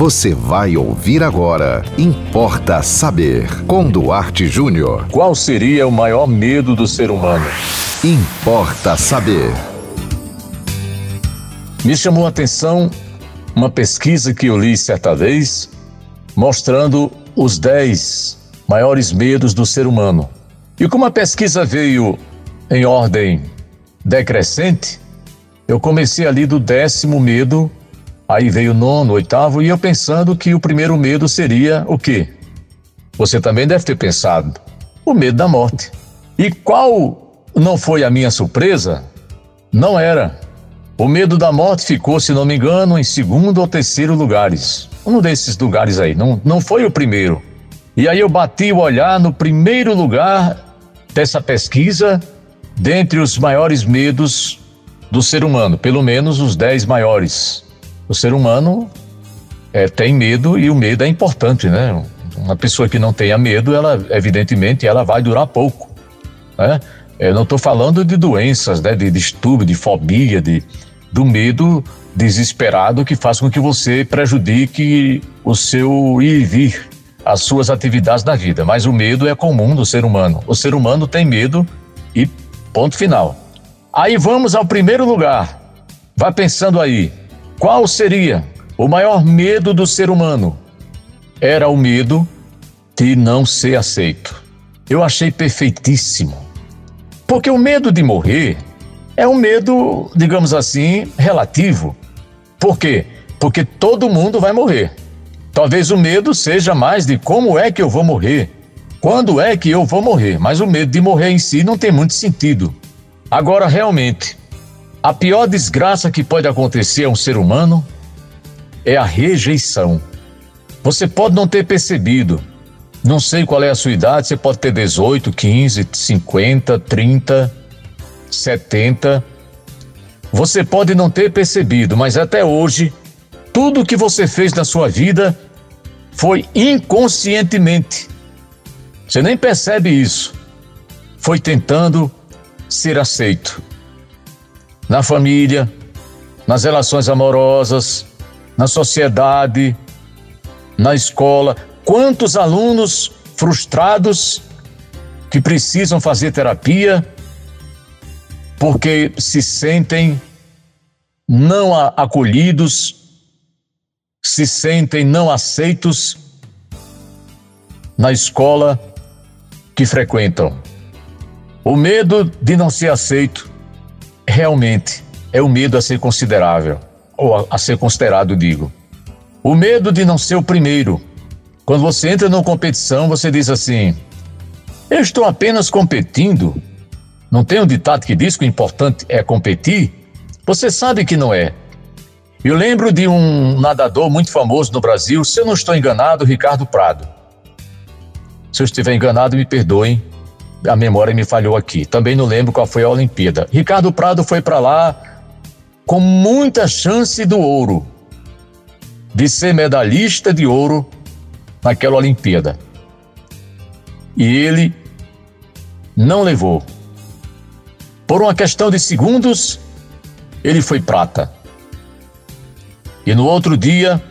Você vai ouvir agora. Importa saber. Com Duarte Júnior. Qual seria o maior medo do ser humano? Importa saber. Me chamou a atenção uma pesquisa que eu li certa vez, mostrando os 10 maiores medos do ser humano. E como a pesquisa veio em ordem decrescente, eu comecei ali do décimo medo, aí veio o nono, oitavo, e eu pensando que o primeiro medo seria o quê? Você também deve ter pensado, o medo da morte. E qual não foi a minha surpresa? Não era. O medo da morte ficou, se não me engano, em segundo ou terceiro lugares. Um desses lugares aí, não, não foi o primeiro. E aí eu bati o olhar no primeiro lugar dessa pesquisa, dentre os maiores medos do ser humano, pelo menos os dez maiores. O ser humano é, tem medo e o medo é importante, né? Uma pessoa que não tenha medo, ela evidentemente ela vai durar pouco, né? Eu não estou falando de doenças, né? De distúrbio, de fobia, de do medo desesperado que faz com que você prejudique o seu ir e vir, as suas atividades na vida. Mas o medo é comum do ser humano. O ser humano tem medo e ponto final. Aí vamos ao primeiro lugar. Vá pensando aí. Qual seria o maior medo do ser humano? Era o medo de não ser aceito. Eu achei perfeitíssimo. Porque o medo de morrer é um medo, digamos assim, relativo. Por quê? Porque todo mundo vai morrer. Talvez o medo seja mais de como é que eu vou morrer, quando é que eu vou morrer, mas o medo de morrer em si não tem muito sentido. Agora, realmente, a pior desgraça que pode acontecer a um ser humano é a rejeição. Você pode não ter percebido, não sei qual é a sua idade, você pode ter 18, 15, 50, 30, 70. Você pode não ter percebido, mas até hoje, tudo que você fez na sua vida foi inconscientemente. Você nem percebe isso. Foi tentando ser aceito. Na família, nas relações amorosas, na sociedade, na escola. Quantos alunos frustrados que precisam fazer terapia porque se sentem não acolhidos, se sentem não aceitos na escola que frequentam. O medo de não ser aceito realmente é o medo a ser considerável, ou a, ser considerado, digo. O medo de não ser o primeiro. Quando você entra numa competição, você diz assim: Eu estou apenas competindo. Não tem um ditado que diz que o importante é competir? Você sabe que não é. Eu lembro de um nadador muito famoso no Brasil, se eu não estou enganado, Ricardo Prado. Se eu estiver enganado, me perdoem, a memória me falhou aqui. Também não lembro qual foi a Olimpíada. Ricardo Prado foi para lá com muita chance do ouro, de ser medalhista de ouro naquela Olimpíada. E ele não levou. Por uma questão de segundos, ele foi prata. E no outro dia,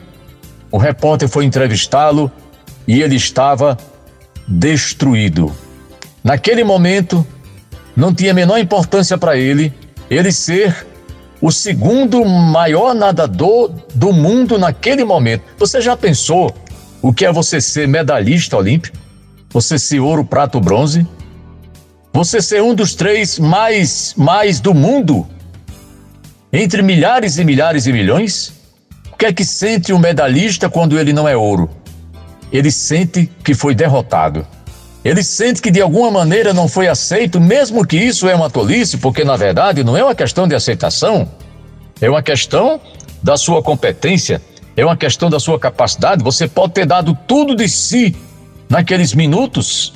o repórter foi entrevistá-lo e ele estava destruído. Naquele momento, não tinha a menor importância para ele ele ser o segundo maior nadador do mundo naquele momento. Você já pensou o que é você ser medalhista olímpico? Você ser ouro, prato, bronze? Você ser um dos três mais mais do mundo? Entre milhares e milhares e milhões? O que é que sente um medalhista quando ele não é ouro? Ele sente que foi derrotado. Ele sente que de alguma maneira não foi aceito, mesmo que isso é uma tolice, porque na verdade não é uma questão de aceitação, é uma questão da sua competência, é uma questão da sua capacidade. Você pode ter dado tudo de si naqueles minutos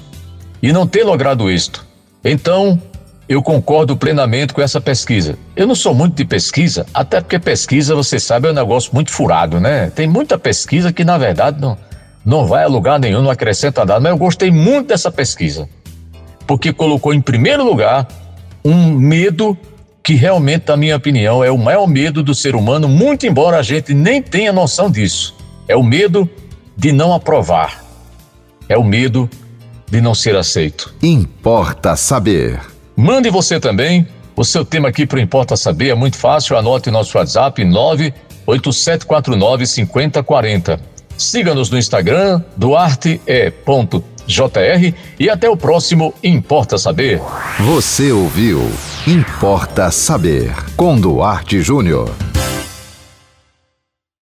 e não ter logrado êxito. Então, eu concordo plenamente com essa pesquisa. Eu não sou muito de pesquisa, até porque pesquisa, você sabe, é um negócio muito furado, né? Tem muita pesquisa que, na verdade, não, não vai a lugar nenhum, não acrescenta nada. Mas eu gostei muito dessa pesquisa, porque colocou em primeiro lugar um medo que realmente, na minha opinião, é o maior medo do ser humano, muito embora a gente nem tenha noção disso. É o medo de não aprovar. É o medo de não ser aceito. Importa saber. Mande você também o seu tema aqui para Importa Saber. É muito fácil. Anote nosso WhatsApp 98749 5040. Siga-nos no Instagram, duarte.jr e até o próximo Importa Saber. Você ouviu Importa Saber com Duarte Júnior.